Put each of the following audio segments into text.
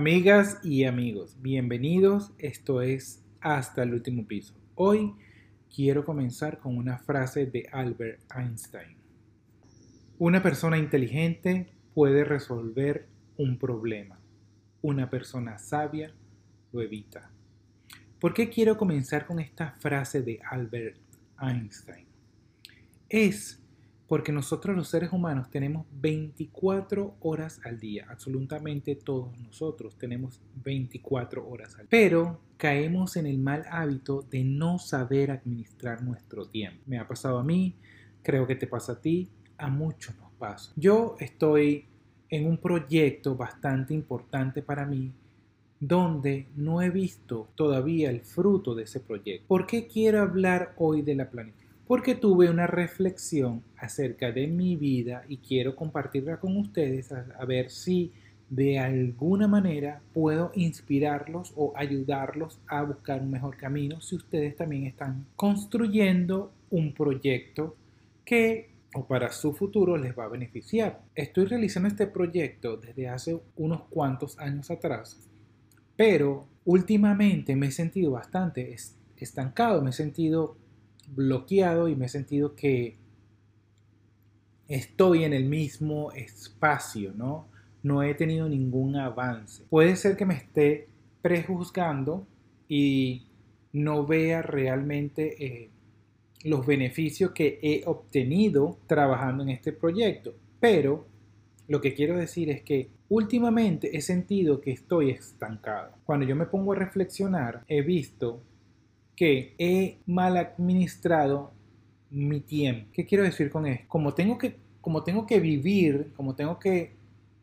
Amigas y amigos, bienvenidos. Esto es Hasta el último piso. Hoy quiero comenzar con una frase de Albert Einstein. Una persona inteligente puede resolver un problema. Una persona sabia lo evita. ¿Por qué quiero comenzar con esta frase de Albert Einstein? Es porque nosotros los seres humanos tenemos 24 horas al día, absolutamente todos nosotros tenemos 24 horas al día. Pero caemos en el mal hábito de no saber administrar nuestro tiempo. Me ha pasado a mí, creo que te pasa a ti, a muchos nos pasa. Yo estoy en un proyecto bastante importante para mí donde no he visto todavía el fruto de ese proyecto. ¿Por qué quiero hablar hoy de la planificación? Porque tuve una reflexión acerca de mi vida y quiero compartirla con ustedes a, ver si de alguna manera puedo inspirarlos o ayudarlos a buscar un mejor camino si ustedes también están construyendo un proyecto que o para su futuro les va a beneficiar. Estoy realizando este proyecto desde hace unos cuantos años atrás, pero últimamente me he sentido bastante estancado, me he sentido bloqueado y me he sentido que estoy en el mismo espacio, ¿no? No he tenido ningún avance. Puede ser que me esté prejuzgando y no vea realmente eh, los beneficios que he obtenido trabajando en este proyecto. Pero lo que quiero decir es que últimamente he sentido que estoy estancado. Cuando yo me pongo a reflexionar, he visto que he mal administrado mi tiempo. ¿Qué quiero decir con esto? Como tengo que, como tengo que vivir, como tengo que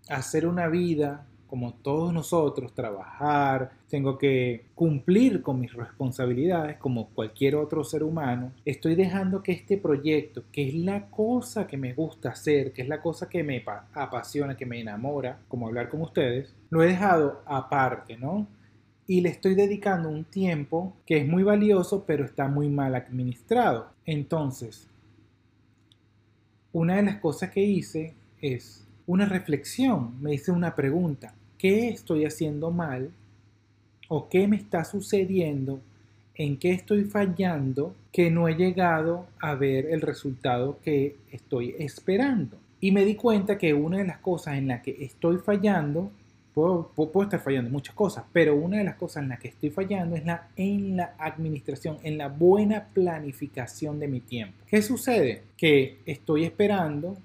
hacer una vida como todos nosotros, trabajar, tengo que cumplir con mis responsabilidades como cualquier otro ser humano, estoy dejando que este proyecto, que es la cosa que me gusta hacer, que es la cosa que me apasiona, que me enamora, como hablar con ustedes, lo he dejado aparte, ¿no? Y le estoy dedicando un tiempo que es muy valioso pero está muy mal administrado. Entonces, una de las cosas que hice es una reflexión, me hice una pregunta, ¿qué estoy haciendo mal? ¿O qué me está sucediendo? ¿En qué estoy fallando que no he llegado a ver el resultado que estoy esperando? Y me di cuenta que una de las cosas en las que estoy fallando Puedo, estar fallando muchas cosas, pero una de las cosas en las que estoy fallando es la, en la administración, en la buena planificación de mi tiempo. ¿Qué sucede? Que estoy esperando,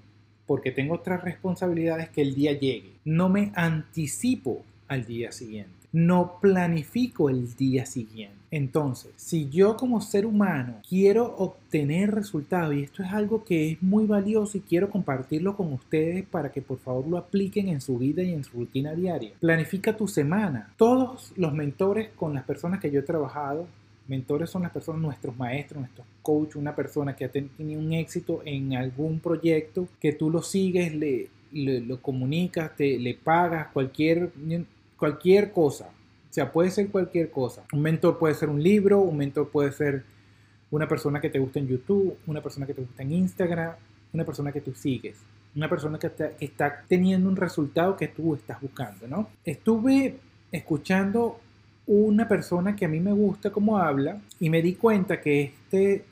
porque tengo otras responsabilidades, que el día llegue. No me anticipo al día siguiente no planifico el día siguiente. Entonces, si yo como ser humano quiero obtener resultados, y esto es algo que es muy valioso y quiero compartirlo con ustedes para que por favor lo apliquen en su vida y en su rutina diaria, planifica tu semana. Todos los mentores con las personas que yo he trabajado, mentores son las personas, nuestros maestros, nuestros coaches, una persona que ha tenido un éxito en algún proyecto, que tú lo sigues, le, lo comunicas, te, le pagas cualquier cualquier cosa. O sea, puede ser cualquier cosa. Un mentor puede ser un libro, un mentor puede ser una persona que te gusta en YouTube, una persona que te gusta en Instagram, una persona que tú sigues, una persona que está, teniendo un resultado que tú estás buscando, ¿no? Estuve escuchando una persona que a mí me gusta cómo habla y me di cuenta que este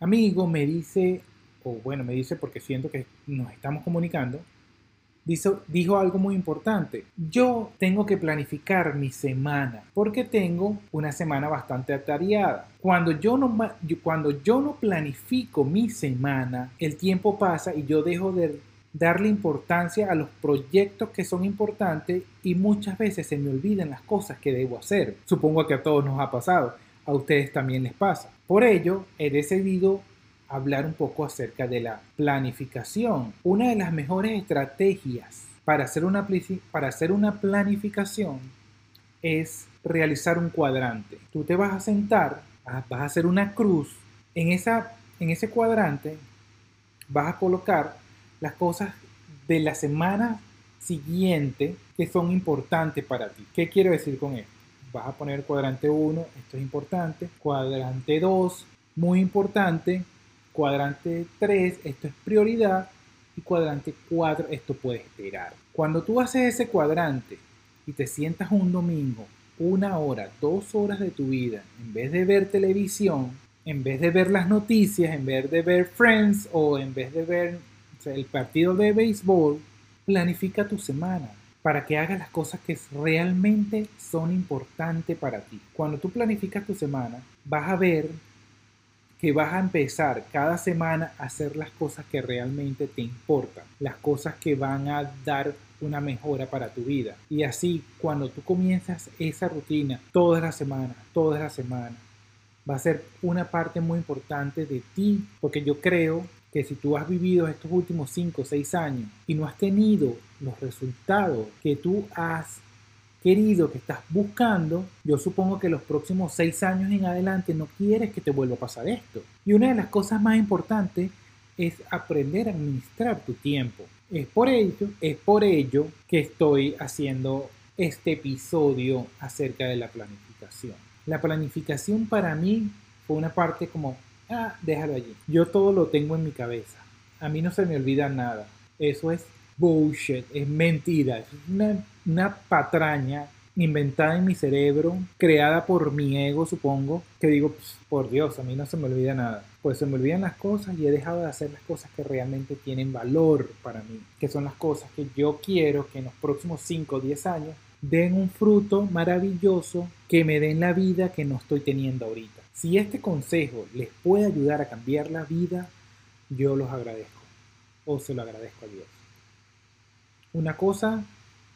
amigo me dice, o bueno, me dice porque siento que nos estamos comunicando, dijo, algo muy importante. Yo tengo que planificar mi semana porque tengo una semana bastante atareada. Cuando yo, no, cuando yo no planifico mi semana, el tiempo pasa y yo dejo de darle importancia a los proyectos que son importantes y muchas veces se me olvidan las cosas que debo hacer. Supongo que a todos nos ha pasado, a ustedes también les pasa. Por ello, he decidido hablar un poco acerca de la planificación. Una de las mejores estrategias para hacer una, planificación es realizar un cuadrante. Tú te vas a sentar, vas a hacer una cruz. En, esa, en ese cuadrante vas a colocar las cosas de la semana siguiente que son importantes para ti. ¿Qué quiero decir con esto? Vas a poner cuadrante 1, esto es importante. Cuadrante 2, muy importante. Cuadrante 3, esto es prioridad. Y cuadrante 4, esto puede esperar. Cuando tú haces ese cuadrante y te sientas un domingo, una hora, dos horas de tu vida, en vez de ver televisión, en vez de ver las noticias, en vez de ver Friends o en vez de ver el partido de béisbol, planifica tu semana para que hagas las cosas que realmente son importantes para ti. Cuando tú planificas tu semana, vas a ver que vas a empezar cada semana a hacer las cosas que realmente te importan, las cosas que van a dar una mejora para tu vida. Y así, cuando tú comienzas esa rutina todas las semanas, todas las semanas, va a ser una parte muy importante de ti, porque yo creo que si tú has vivido estos últimos 5 o 6 años y no has tenido los resultados que tú has querido, que estás buscando, yo supongo que los próximos 6 años en adelante no quieres que te vuelva a pasar esto. Y una de las cosas más importantes es aprender a administrar tu tiempo. Es por ello, es por ello que estoy haciendo este episodio acerca de la planificación. La planificación para mí fue una parte como ah, déjalo allí. Yo todo lo tengo en mi cabeza. A mí no se me olvida nada. Eso es bullshit, es mentira, es una, patraña inventada en mi cerebro, creada por mi ego, supongo, que digo, pues, por Dios, a mí no se me olvida nada. Pues se me olvidan las cosas y he dejado de hacer las cosas que realmente tienen valor para mí, que son las cosas que yo quiero que en los próximos 5 o 10 años den un fruto maravilloso que me den la vida que no estoy teniendo ahorita. Si este consejo les puede ayudar a cambiar la vida, yo los agradezco o se lo agradezco a Dios. Una cosa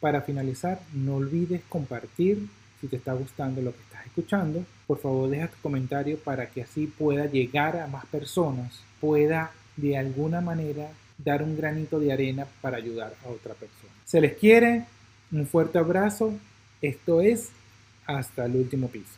para finalizar, no olvides compartir si te está gustando lo que estás escuchando. Por favor, deja tu comentario para que así pueda llegar a más personas, pueda de alguna manera dar un granito de arena para ayudar a otra persona. Se les quiere, un fuerte abrazo. Esto es hasta el último piso.